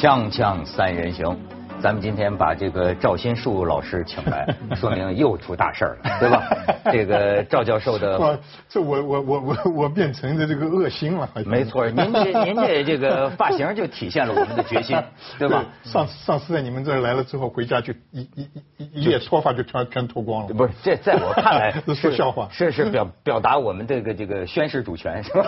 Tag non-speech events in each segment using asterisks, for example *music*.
锵锵三人行，咱们今天把这个赵新树老师请来，*laughs* 说明又出大事儿了，对吧？*laughs* 这个赵教授的，哇，这我我我我我变成的这个恶心了，没错，您这您这这个发型就体现了我们的决心，*laughs* 对吧？上上次在你们这儿来了之后，回家就一一一一夜脱发就全全脱光了。不是，这在我看来是说笑话是是表表达我们这个这个宣誓主权是吧？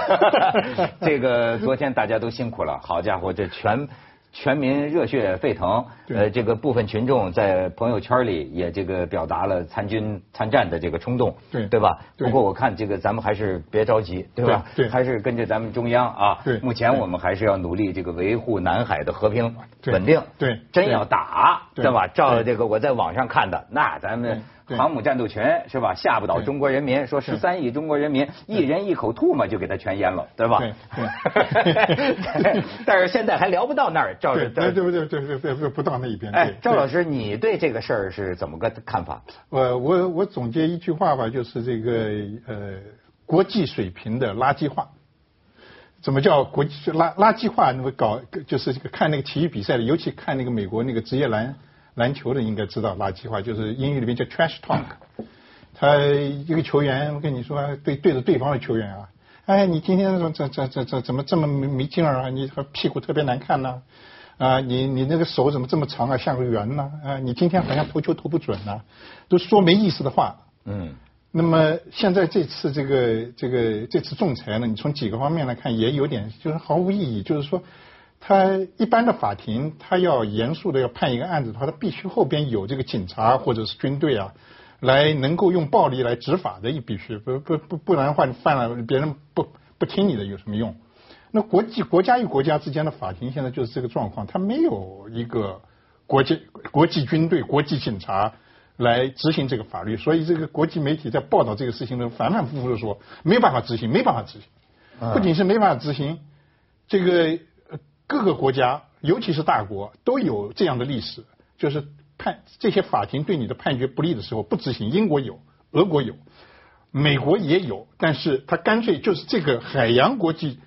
这个昨天大家都辛苦了，好家伙，这全。全民热血沸腾，呃，这个部分群众在朋友圈里也这个表达了参军参战的这个冲动，对对吧？不过我看这个咱们还是别着急，对吧？对对还是跟着咱们中央啊。对目前我们还是要努力这个维护南海的和平稳定。对对真要打，对对吧？照这个我在网上看的，那咱们航母战斗群是吧？吓不倒中国人民，说十三亿中国人民一人一口吐沫就给他全淹了，对吧？对对。*laughs* 但是现在还聊不到那儿，照着对，对不对？对对对对，不到那一边。哎赵老师，你对这个事儿是怎么个看法？我我我总结一句话吧，就是这个呃国际水平的垃圾化。怎么叫国际垃垃圾化？那么搞就是这个看那个体育比赛的，尤其看那个美国那个职业篮篮球的，应该知道垃圾话，就是英语里面叫 trash talk。他一个球员，我跟你说，对对着对方的球员啊，哎，你今天怎怎怎怎怎怎么这么没没劲儿啊？你和屁股特别难看呐、啊，你你那个手怎么这么长啊，像个圆呢、啊？你今天好像投球投不准呐、都说没意思的话。嗯，那么现在这次这个这个这次仲裁呢，你从几个方面来看，也有点就是毫无意义。就是说，他一般的法庭，他要严肃的要判一个案子的话，他必须后边有这个警察或者是军队啊，来能够用暴力来执法的，也必须不不不不然的话，你犯了别人不不听你的有什么用？那国际国家与国家之间的法庭现在就是这个状况，它没有一个国际国际军队、国际警察来执行这个法律，所以这个国际媒体在报道这个事情的时候反反复复的说没办法执行，没办法执行，不仅是没办法执行，这个各个国家，尤其是大国都有这样的历史，就是判这些法庭对你的判决不利的时候不执行，英国有，俄国有。美国也有，但是他干脆就是这个海洋国际，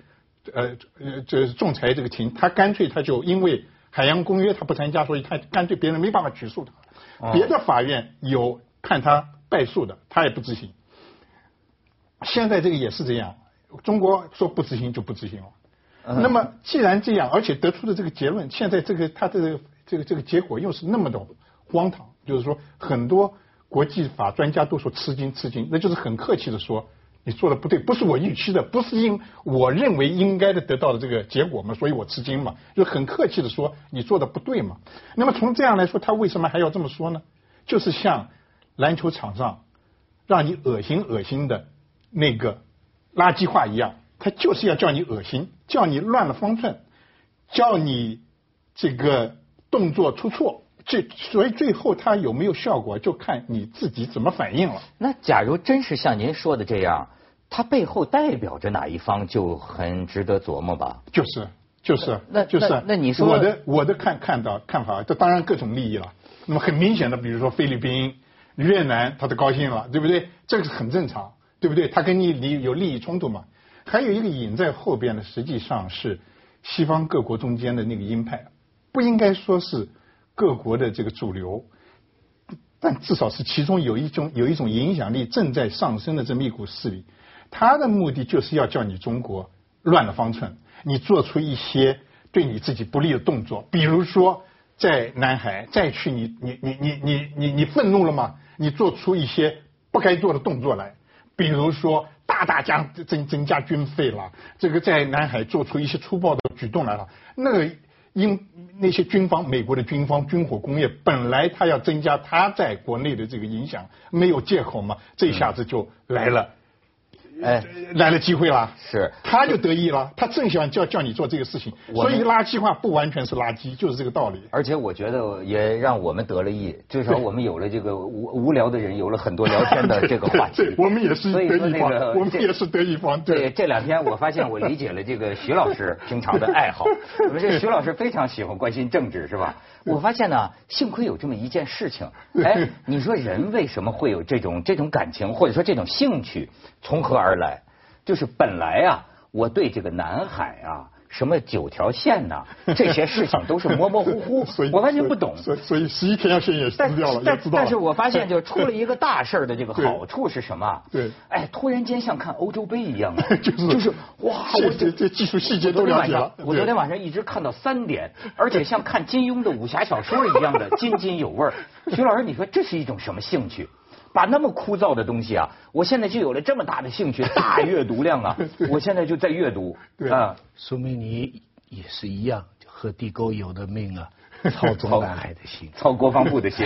呃呃，这 *laughs* 仲裁这个庭，他干脆他就因为海洋公约他不参加，所以他干脆别人没办法起诉他，别的法院有判他败诉的，他也不执行。现在这个也是这样，中国说不执行就不执行了。那么既然这样，而且得出的这个结论，现在这个他的这个这个这个结果又是那么的荒唐，就是说很多国际法专家都说吃惊吃惊，那就是很客气的说你做的不对，不是我预期的，不是因我认为应该的得到的这个结果嘛，所以我吃惊嘛，就很客气的说你做的不对嘛。那么从这样来说，他为什么还要这么说呢？就是像篮球场上让你恶心恶心的那个垃圾话一样，他就是要叫你恶心，叫你乱了方寸，叫你这个动作出错。这所以最后他有没有效果，就看你自己怎么反应了。那假如真是像您说的这样，它背后代表着哪一方，就很值得琢磨吧。就是就是那就是那那你说我的我的看看到看法，这当然各种利益了。那么很明显的，比如说菲律宾、越南，他都高兴了，对不对？这个是很正常，对不对？他跟你你有利益冲突嘛？还有一个隐在后边的，实际上是西方各国中间的那个鹰派，不应该说是各国的这个主流，但至少是其中有一种有一种影响力正在上升的这么一股势力，他的目的就是要叫你中国乱了方寸，你做出一些对你自己不利的动作，比如说在南海再去你你你你你你你愤怒了吗？你做出一些不该做的动作来，比如说大大加增增加军费了，这个在南海做出一些粗暴的举动来了，那个。因那些军方，美国的军方军火工业本来他要增加他在国内的这个影响，没有借口嘛，这下子就来了，哎，来了机会了，是他就得意了，他正想叫叫你做这个事情，所以垃圾话不完全是垃圾，就是这个道理。而且我觉得也让我们得了益，至少我们有了这个无无聊的人有了很多聊天的这个话题 *laughs* 对。我们也是得益方，那个我们也是得益方，对，对。这两天我发现我理解了这个徐老师平常的爱好。*laughs* 我们这徐老师非常喜欢关心政治，是吧？我发现呢，幸亏有这么一件事情。哎，你说人为什么会有这种这种感情，或者说这种兴趣，从何而来？就是本来啊，我对这个南海啊什么九条线呐，*laughs* 这些事情都是模模糊糊，我完全不懂。所以所以十一条线也撕掉了，但但是我发现就出了一个大事的这个 *laughs* 好处是什么？对，哎，突然间像看欧洲杯一样，*laughs* 就是就是哇，我这这技术细节都了解了。我昨天晚上一直看到三点，而且像看金庸的武侠小说一样的津津有味。徐老师，你说这是一种什么兴趣？把那么枯燥的东西啊，我现在就有了这么大的兴趣，大阅读量啊！*laughs* 我现在就在阅读啊，说明你也是一样，和地沟油的命啊，*laughs* 操中南海的心，操国防部的心，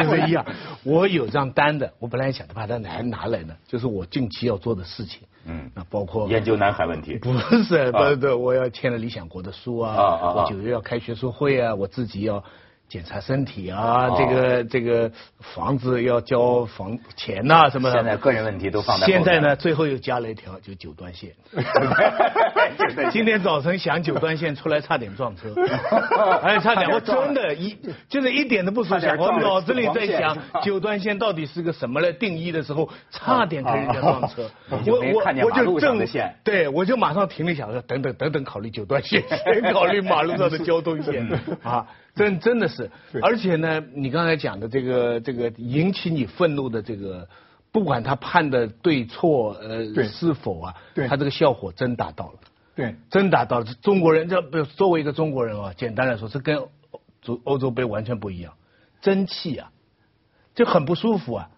就是一样。我有张单的，我本来想把它拿拿来呢，就是我近期要做的事情。嗯，那包括研究南海问题，不是，不是，我要签了理想国的书啊，我九月要开学术会啊，我自己要。检查身体啊，这个这个房子要交房钱呐，什么？现在个人问题都放在。现在呢，最后又加了一条，就九段线。*laughs* 今天早晨想九段线出来，差点撞车。*laughs* 哎，差点！我真的，一就是一点都不说想，我脑子里在想九段线到底是个什么来定义的时候，差点跟人家撞车。*laughs* 我我我就正线，对，我就马上停了一下，说等等等等，考虑九段线，先考虑马路上的交通线啊。真真的是，而且呢，你刚才讲的这个这个引起你愤怒的这个，不管他判的对错呃是否啊，他这个效果真达到了，对，真达到了。中国人这不作为一个中国人啊，简单来说是跟欧欧洲杯完全不一样，争气啊，就很不舒服啊。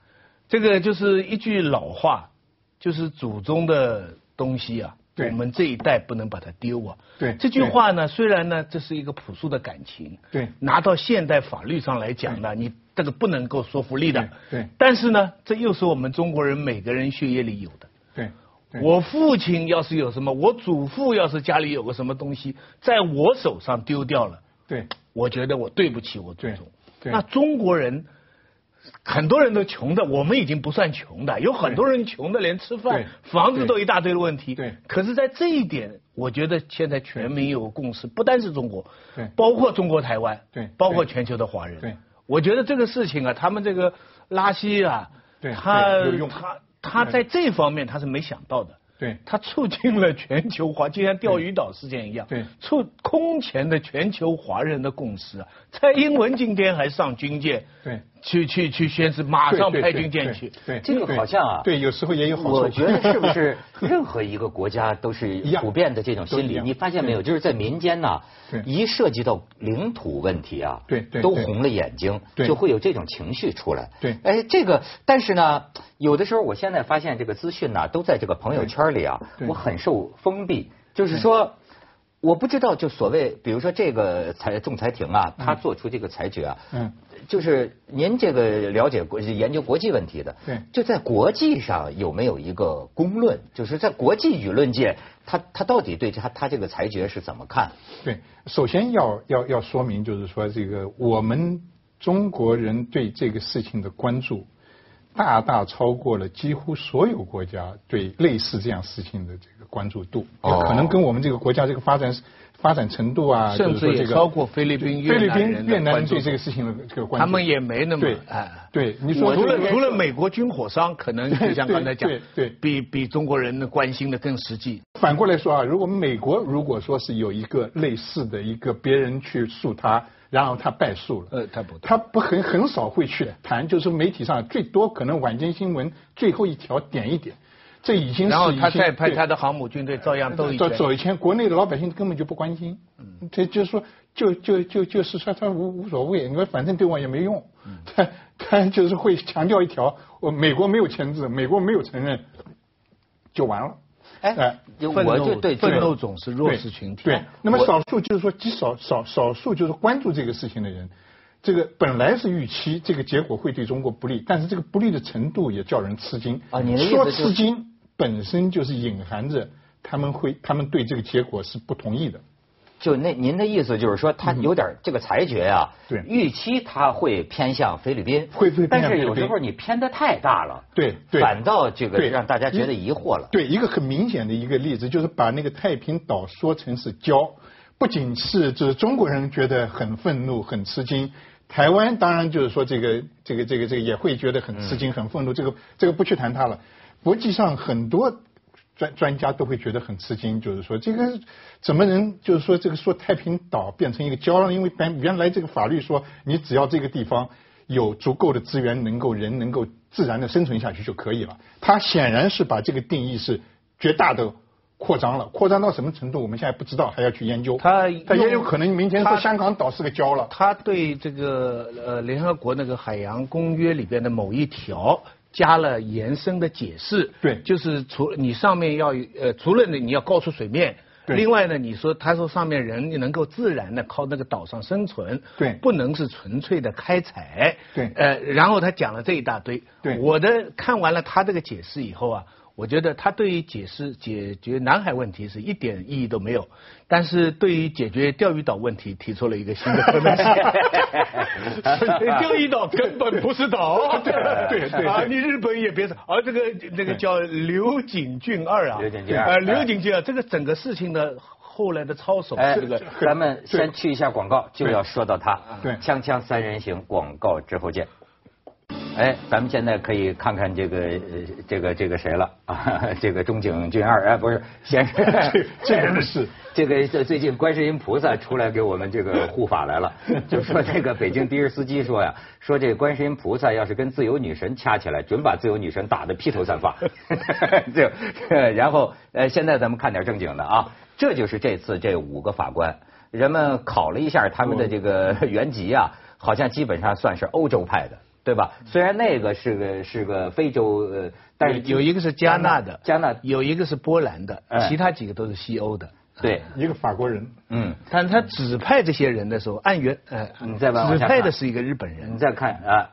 这个就是一句老话，就是祖宗的东西啊。我们这一代不能把它丢啊！对这句话呢，虽然呢这是一个朴素的感情，对，拿到现代法律上来讲呢，你这个不能够说服力的，对。但是呢，这又是我们中国人每个人血液里有的。对。我父亲要是有什么，我祖父要是家里有个什么东西，在我手上丢掉了，对，我觉得我对不起我祖宗。对。那中国人。很多人都穷的，我们已经不算穷的。有很多人穷的连吃饭、房子都一大堆的问题。对。可是，在这一点，我觉得现在全民有共识，不单是中国，对，包括中国台湾，对，包括全球的华人。对。我觉得这个事情啊，他们这个拉稀啊，他他他在这方面他是没想到的。对，他促进了全球华，就像钓鱼岛事件一样，对，促空前的全球华人的共识啊。蔡英文今天还上军舰，对，去去去宣誓，马上派军舰去，对，这个好像啊，对，有时候也有好处。我觉得是不是 *laughs* 任何一个国家都是普遍的这种心理？你发现没有？就是在民间呢，一涉及到领土问题啊，对，都红了眼睛，就会有这种情绪出来。对，哎，这个，但是呢，有的时候我现在发现这个资讯呢，都在这个朋友圈里啊，我很受封闭，就是说。我不知道，就所谓，比如说这个裁仲裁庭啊，他做出这个裁决啊，嗯，就是您这个了解国研究国际问题的，对，就在国际上有没有一个公论？就是在国际舆论界，他他到底对他他这个裁决是怎么看？对，首先要要要说明，就是说这个我们中国人对这个事情的关注。大大超过了几乎所有国家对类似这样事情的这个关注度，可能跟我们这个国家这个发展发展程度啊，甚至也超过菲律宾、菲律宾、越南人对这个事情的这个关注。他们也没那么对，对，你说除了除了美国军火商，可能就像刚才讲，对，比比中国人的关心的更实际。反过来说啊，如果美国如果说是有一个类似的一个别人去诉他。然后他败诉了，呃，他不，他不很很少会去谈，就是媒体上最多可能晚间新闻最后一条点一点，这已经是。然后他再派他的航母军队照样都走走一圈，国内的老百姓根本就不关心，嗯，这就是说，就就就就是说他无无所谓，你说反正对我也没用，他他就是会强调一条，我美国没有签字，美国没有承认，就完了。哎，我就对愤怒总是弱势群体。对，那么少数就是说极少少少数就是关注这个事情的人，这个本来是预期这个结果会对中国不利，但是这个不利的程度也叫人吃惊。啊，你的说吃惊本身就是隐含着他们会他们对这个结果是不同意的。就那您的意思就是说，他有点这个裁决啊，对，预期他会偏向菲律宾，会会但是有时候你偏的太大了，对，反倒这个让大家觉得疑惑了。对，一个很明显的一个例子就是把那个太平岛说成是礁，不仅是就是中国人觉得很愤怒、很吃惊，台湾当然就是说这个这个这个这个也会觉得很吃惊、很愤怒。这个这个不去谈它了。国际上很多。专专家都会觉得很吃惊，就是说这个怎么能就是说这个说太平岛变成一个礁了？因为原原来这个法律说你只要这个地方有足够的资源，能够人能够自然的生存下去就可以了。他显然是把这个定义是绝大的。扩张了，扩张到什么程度？我们现在不知道，还要去研究。他他也有可能明天说香港岛是个礁了。他对这个呃联合国那个海洋公约里边的某一条加了延伸的解释。对，就是除你上面要呃除了你你要高出水面，另外呢你说他说上面人能够自然的靠那个岛上生存，对，不能是纯粹的开采，对，呃然后他讲了这一大堆，对，我的看完了他这个解释以后啊。我觉得他对于解释解决南海问题是一点意义都没有，但是对于解决钓鱼岛问题提出了一个新的可能性。钓鱼岛根本不是岛，对对啊，你日本也别说，而这个那个叫刘景俊二啊，刘景俊二，刘景俊二，这个整个事情的后来的操守，这个咱们先去一下广告，就要说到他，对，锵锵三人行广告之后见。哎，咱们现在可以看看这个这个这个谁了啊？*laughs* 这个中井俊二哎，不是先生，*laughs* 这人是 *laughs* 这个最近观世音菩萨出来给我们这个护法来了，就说这个北京的士司机说呀，说这观世音菩萨要是跟自由女神掐起来，准把自由女神打得披头散发。就然后呃，现在咱们看点正经的啊，这就是这次这五个法官，人们考了一下他们的这个原籍啊，好像基本上算是欧洲派的。对吧？虽然那个是个是个非洲，呃，但是有一个是加纳的，加纳有一个是波兰的，其他几个都是西欧的。对，一个法国人。嗯，但他指派这些人的时候，按原呃，你再往指派的是一个日本人。你再看啊，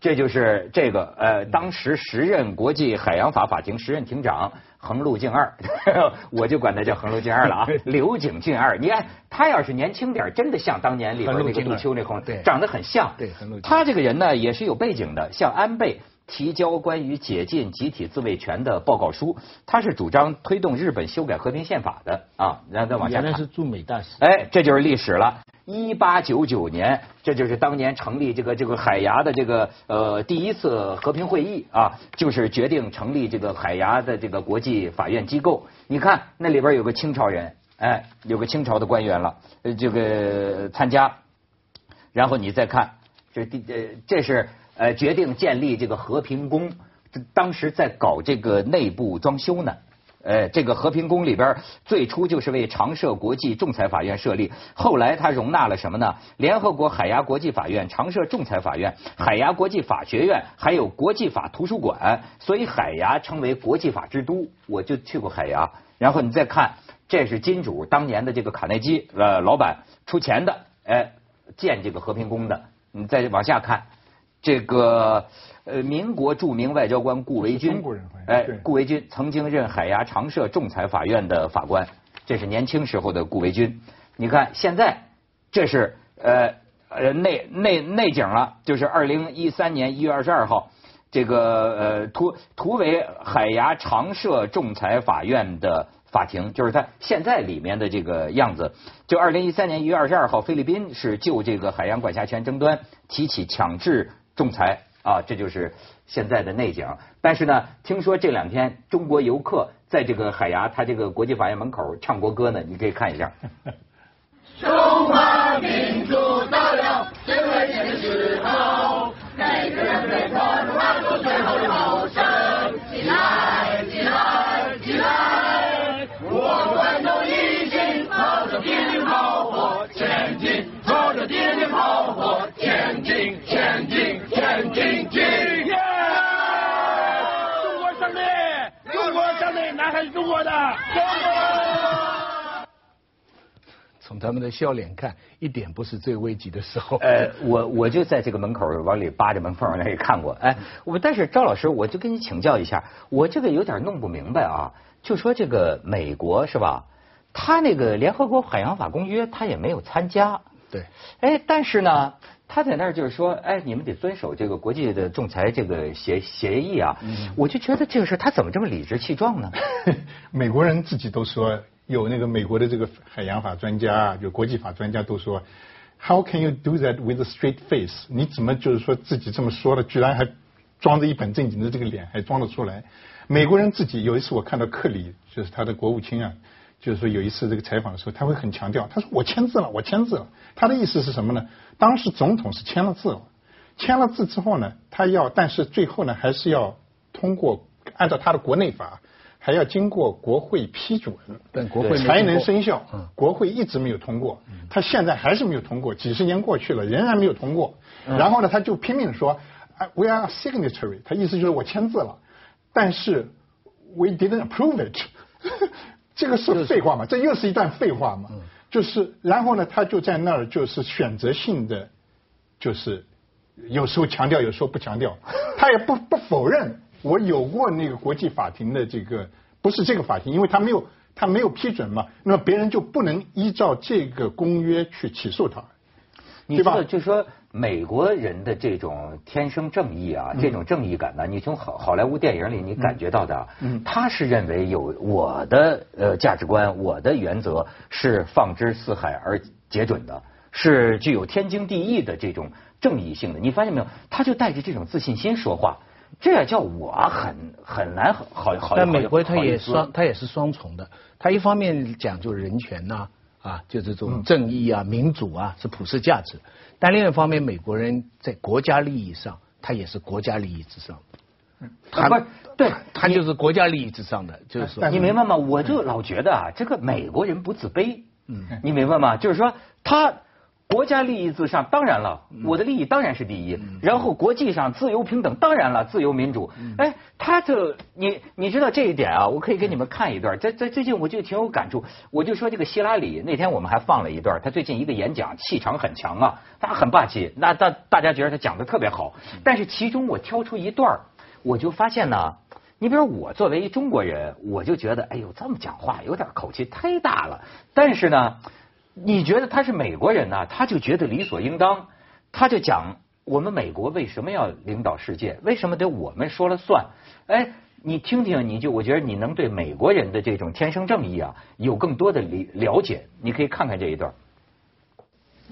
这就是这个呃，当时时任国际海洋法法庭时任庭长。横路敬二，*laughs* 我就管他叫横路敬二了啊。*laughs* 刘景敬二，你看他要是年轻点，真的像当年里边那个杜秋那红，长得很像。对，横路。他这个人呢，也是有背景的，像安倍提交关于解禁集体自卫权的报告书，他是主张推动日本修改和平宪法的啊。然后再往下看，原来是驻美大使。哎，这就是历史了。一八九九年，这就是当年成立这个这个海牙的这个呃第一次和平会议啊，就是决定成立这个海牙的这个国际法院机构。你看那里边有个清朝人，哎，有个清朝的官员了，呃，这个参加。然后你再看，这第呃这是呃决定建立这个和平宫，当时在搞这个内部装修呢。呃，这个和平宫里边最初就是为常设国际仲裁法院设立，后来它容纳了什么呢？联合国海牙国际法院、常设仲裁法院、海牙国际法学院，还有国际法图书馆，所以海牙称为国际法之都。我就去过海牙，然后你再看，这是金主当年的这个卡内基呃老板出钱的，哎，建这个和平宫的。你再往下看，这个。呃，民国著名外交官顾维钧，哎，顾维钧曾经任海牙常设仲裁法院的法官，这是年轻时候的顾维钧。你看现在，这是呃呃内内内景了，就是二零一三年一月二十二号，这个呃图图为海牙常设仲裁法院的法庭，就是它现在里面的这个样子。就二零一三年一月二十二号，菲律宾是就这个海洋管辖权争端提起强制仲裁。啊，这就是现在的内景。但是呢，听说这两天中国游客在这个海牙，他这个国际法院门口唱国歌呢，你可以看一下。中华民族到了最危险的时候，每个人被迫发出最后的吼声，起来，起来，起来！我们都一起朝着敌人炮火前进，朝着敌人的炮火前进，前进。中国胜利，中国胜利，南海是中国的，从他们的笑脸看，一点不是最危急的时候。呃，我我就在这个门口往里扒着门缝那里看过。哎，我但是赵老师，我就跟你请教一下，我这个有点弄不明白啊。就说这个美国是吧？他那个联合国海洋法公约他也没有参加。对。哎，但是呢。他在那儿就是说，哎，你们得遵守这个国际的仲裁这个协协议啊。我就觉得这个事他怎么这么理直气壮呢？*laughs* 美国人自己都说，有那个美国的这个海洋法专家，有国际法专家都说，How can you do that with a straight face？你怎么就是说自己这么说了，居然还装着一本正经的这个脸还装得出来。美国人自己有一次我看到克里，就是他的国务卿啊，就是说有一次这个采访的时候，他会很强调，他说我签字了，我签字了。他的意思是什么呢？当时总统是签了字了，签了字之后呢，他要，但是最后呢，还是要通过按照他的国内法。还要经过国会批准，国会才能生效。国会一直没有通过，他现在还是没有通过。几十年过去了，仍然没有通过。然后呢，他就拼命说：“We are signatory。”他意思就是我签字了，但是 We didn't approve it。*laughs* 这个是废话嘛？这又是一段废话嘛？就是，然后呢，他就在那儿就是选择性的，就是有时候强调，有时候不强调，*laughs* 他也不不否认。我有过那个国际法庭的这个，不是这个法庭，因为他没有他没有批准嘛，那么别人就不能依照这个公约去起诉他，你知道，就说美国人的这种天生正义啊，这种正义感呢，你从好好莱坞电影里你感觉到的，他是认为有我的呃价值观，我的原则是放之四海而皆准的，是具有天经地义的这种正义性的。你发现没有？他就带着这种自信心说话。这也叫我很很难好好。但美国他也双，它也是双重的。他一方面讲究人权呐，啊，就这种正义啊、民主啊是普世价值。但另一方面，美国人在国家利益上，他也是国家利益之上。他不对，他就是国家利益之上的，就是说。你明白吗？我就老觉得啊，这个美国人不自卑。嗯。你明白吗？就是说他。国家利益至上，当然了，我的利益当然是第一。然后国际上自由平等，当然了，自由民主。哎，他这你你知道这一点啊？我可以给你们看一段。在在最近我就挺有感触。我就说这个希拉里那天我们还放了一段，他最近一个演讲气场很强啊，他很霸气。那大大家觉得他讲的特别好。但是其中我挑出一段，我就发现呢，你比如我作为一中国人，我就觉得哎呦这么讲话有点口气太大了。但是呢。你觉得他是美国人呢？他就觉得理所应当，他就讲我们美国为什么要领导世界？为什么得我们说了算？哎，你听听，你就我觉得你能对美国人的这种天生正义啊有更多的理了解。你可以看看这一段。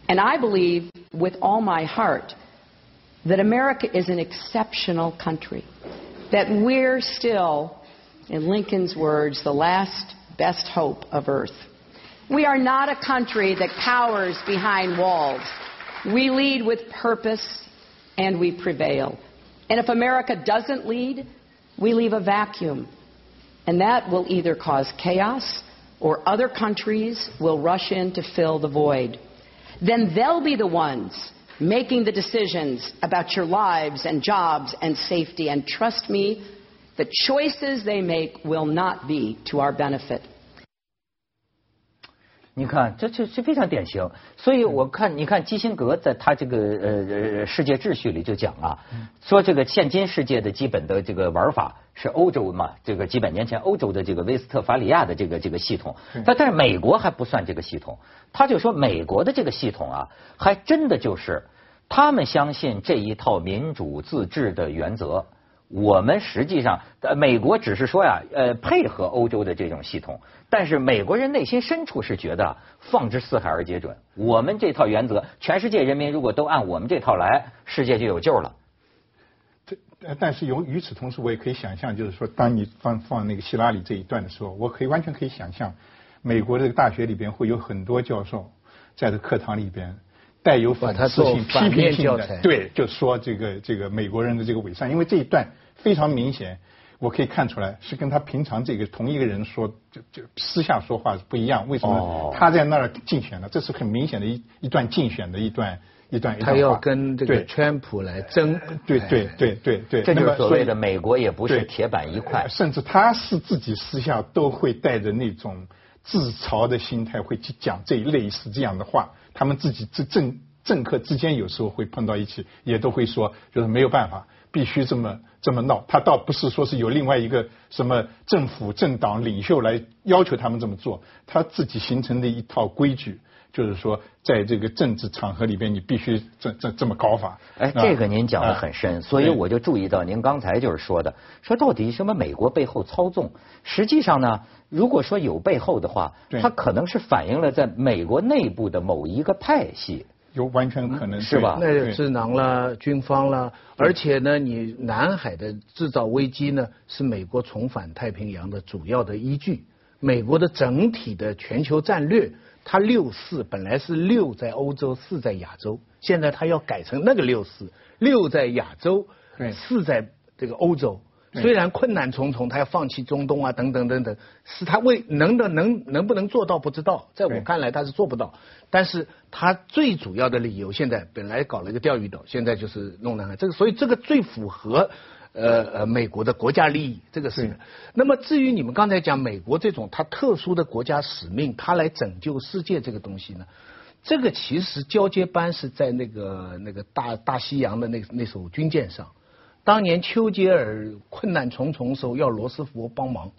And I believe with all my heart that America is an exceptional country. That we're still, in Lincoln's words, the last best hope of Earth. We are not a country that cowers behind walls. We lead with purpose and we prevail. And if America doesn't lead, we leave a vacuum. And that will either cause chaos or other countries will rush in to fill the void. Then they'll be the ones making the decisions about your lives and jobs and safety. And trust me, the choices they make will not be to our benefit. 你看，这这是非常典型。所以我看，你看基辛格在他这个呃呃世界秩序里就讲啊，说这个现今世界的基本的这个玩法是欧洲嘛，这个几百年前欧洲的这个威斯特伐利亚的这个这个系统。但但是美国还不算这个系统，他就说美国的这个系统啊，还真的就是他们相信这一套民主自治的原则。我们实际上，呃，美国只是说呀，呃，配合欧洲的这种系统，但是美国人内心深处是觉得放之四海而皆准。我们这套原则，全世界人民如果都按我们这套来，世界就有救了。这，但是由与此同时，我也可以想象，就是说，当你放放那个希拉里这一段的时候，我可以完全可以想象，美国这个大学里边会有很多教授在这课堂里边。带有讽刺性、批评性的，对，就说这个这个美国人的这个伪善，因为这一段非常明显，我可以看出来是跟他平常这个同一个人说就就私下说话是不一样。为什么？他在那儿竞选的，这是很明显的一一段竞选的一段一段。他要跟这个川普来争。对对对对对。这就是所谓的美国也不是铁板一块。甚至他是自己私下都会带着那种自嘲的心态，会去讲这一类似这样的话。他们自己政政政客之间有时候会碰到一起，也都会说，就是没有办法，必须这么这么闹。他倒不是说是有另外一个什么政府政党领袖来要求他们这么做，他自己形成的一套规矩，就是说，在这个政治场合里边，你必须这这这么搞法。哎，这个您讲的很深，所以我就注意到您刚才就是说的，说到底什么美国背后操纵，实际上呢？如果说有背后的话，它可能是反映了在美国内部的某一个派系。有完全可能是吧那智囊了，军方了，而且呢，你南海的制造危机呢，是美国重返太平洋的主要的依据。美国的整体的全球战略，它六四本来是六在欧洲，四在亚洲，现在它要改成那个六四，六在亚洲，四在这个欧洲。虽然困难重重，他要放弃中东啊，等等等等，是他为能的能能不能做到不知道，在我看来他是做不到。但是他最主要的理由，现在本来搞了一个钓鱼岛，现在就是弄南海，这个所以这个最符合呃呃美国的国家利益，这个是。那么至于你们刚才讲美国这种它特殊的国家使命，它来拯救世界这个东西呢，这个其实交接班是在那个那个大大西洋的那那艘军舰上。当年丘吉尔困难重重时候要罗斯福帮忙，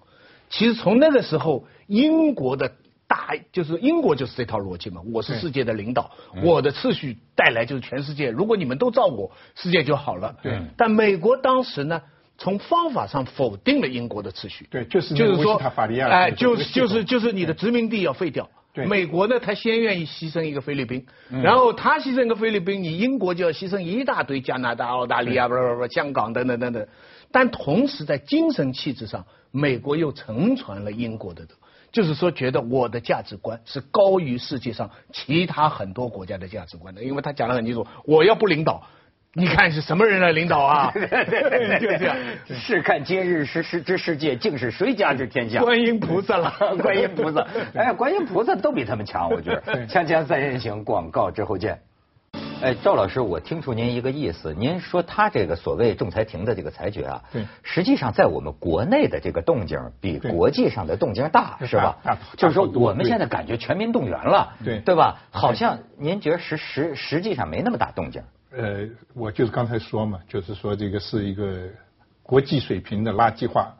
其实从那个时候，英国的大就是英国就是这套逻辑嘛，我是世界的领导，我的秩序带来就是全世界，如果你们都照我，世界就好了。对。但美国当时呢，从方法上否定了英国的秩序。对，就是就是说，哎，就是就是就是你的殖民地要废掉。对美国呢，他先愿意牺牲一个菲律宾，然后他牺牲一个菲律宾，你英国就要牺牲一大堆加拿大、澳大利亚、不不不香港等等等等。但同时在精神气质上，美国又承传了英国的，就是说觉得我的价值观是高于世界上其他很多国家的价值观的，因为他讲得很清楚，我要不领导。你看是什么人来领导啊？就这样，试看今日世世之世界，竟是谁家之天下？观音菩萨了，观音菩萨。哎，观音菩萨都比他们强，我觉得。锵锵三人行，广告之后见。哎，赵老师，我听出您一个意思，您说他这个所谓仲裁庭的这个裁决啊，对，实际上在我们国内的这个动静比国际上的动静大，是吧？就是说我们现在感觉全民动员了，对，对吧？好像您觉得实实实际上没那么大动静。呃，我就是刚才说嘛，就是说这个是一个国际水平的垃圾化，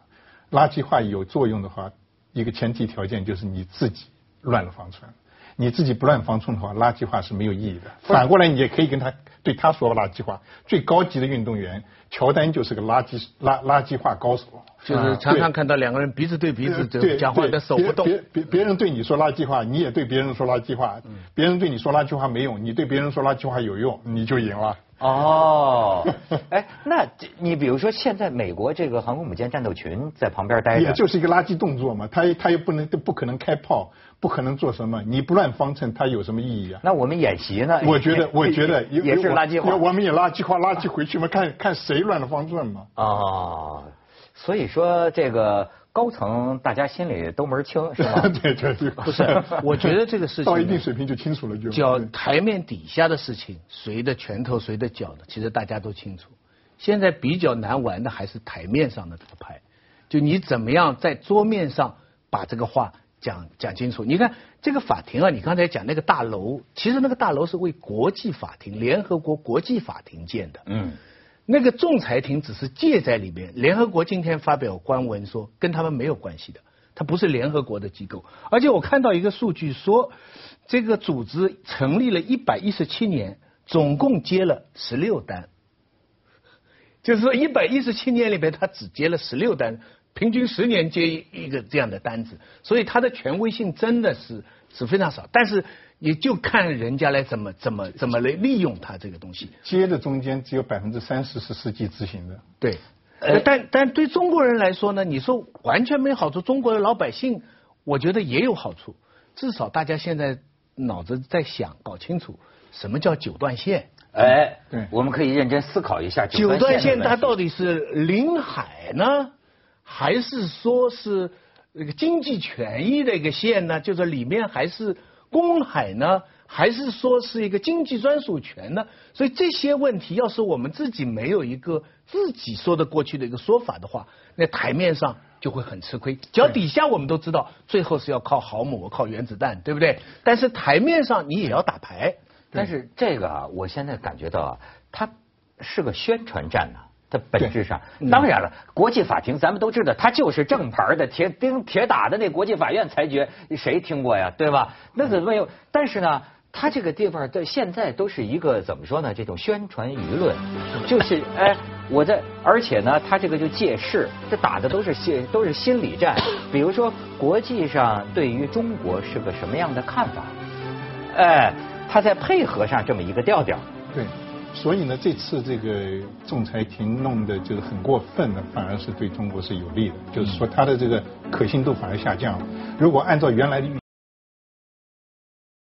垃圾化有作用的话，一个前提条件就是你自己乱了方寸，你自己不乱方寸的话，垃圾话是没有意义的。反过来，你也可以跟他对他说垃圾话。最高级的运动员乔丹就是个垃圾垃垃圾话高手。就是常常看到两个人鼻子对鼻子讲话，的手不动。别别别人对你说垃圾话，你也对别人说垃圾话。别人对你说垃圾话没用，你对别人说垃圾话有用，你就赢了。哦，*laughs* 哎，那你比如说现在美国这个航空母舰战斗群在旁边待着，也就是一个垃圾动作嘛，他他又不能不可能开炮，不可能做什么，你不乱方寸，它有什么意义啊？那我们演习呢？我觉得，我觉得也是垃圾话，我们也垃圾话，垃圾回去嘛，看看谁乱了方寸嘛。啊。所以说，这个高层大家心里都门清，是吧？*laughs* 对对对，不是，*laughs* 我觉得这个事情到一定水平就清楚了，就叫台面底下的事情，谁的拳头谁的脚的，其实大家都清楚。现在比较难玩的还是台面上的这个牌，就你怎么样在桌面上把这个话讲讲清楚。你看这个法庭啊，你刚才讲那个大楼，其实那个大楼是为国际法庭、联合国国际法庭建的。嗯。那个仲裁庭只是借在里面。联合国今天发表官文说，跟他们没有关系的，它不是联合国的机构。而且我看到一个数据说，这个组织成立了一百一十七年，总共接了十六单，就是说一百一十七年里边，他只接了十六单，平均十年接一个这样的单子，所以它的权威性真的是是非常少。但是。也就看人家来怎么怎么怎么来利用它这个东西。接的中间只有百分之三十是实际执行的。对，呃，但但对中国人来说呢，你说完全没好处，中国的老百姓我觉得也有好处。至少大家现在脑子在想，搞清楚什么叫九段线。哎，对，我们可以认真思考一下九段线它到底是临海呢，还是说是那个经济权益的一个线呢？就是里面还是。公海呢，还是说是一个经济专属权呢？所以这些问题，要是我们自己没有一个自己说得过去的一个说法的话，那台面上就会很吃亏。脚底下我们都知道，最后是要靠航母、靠原子弹，对不对？但是台面上你也要打牌。但是这个啊，我现在感觉到啊，它是个宣传战呢。它本质上，当然了，国际法庭咱们都知道，它就是正牌的铁钉铁打的那国际法院裁决，谁听过呀？对吧？那怎么有？但是呢，它这个地方的现在都是一个怎么说呢？这种宣传舆论，就是哎，我在，而且呢，它这个就借势，这打的都是心都是心理战。比如说，国际上对于中国是个什么样的看法？哎。他在配合上这么一个调调。对，所以呢，这次这个仲裁庭弄的就是很过分的，反而是对中国是有利的，就是说它的这个可信度反而下降了。如果按照原来的预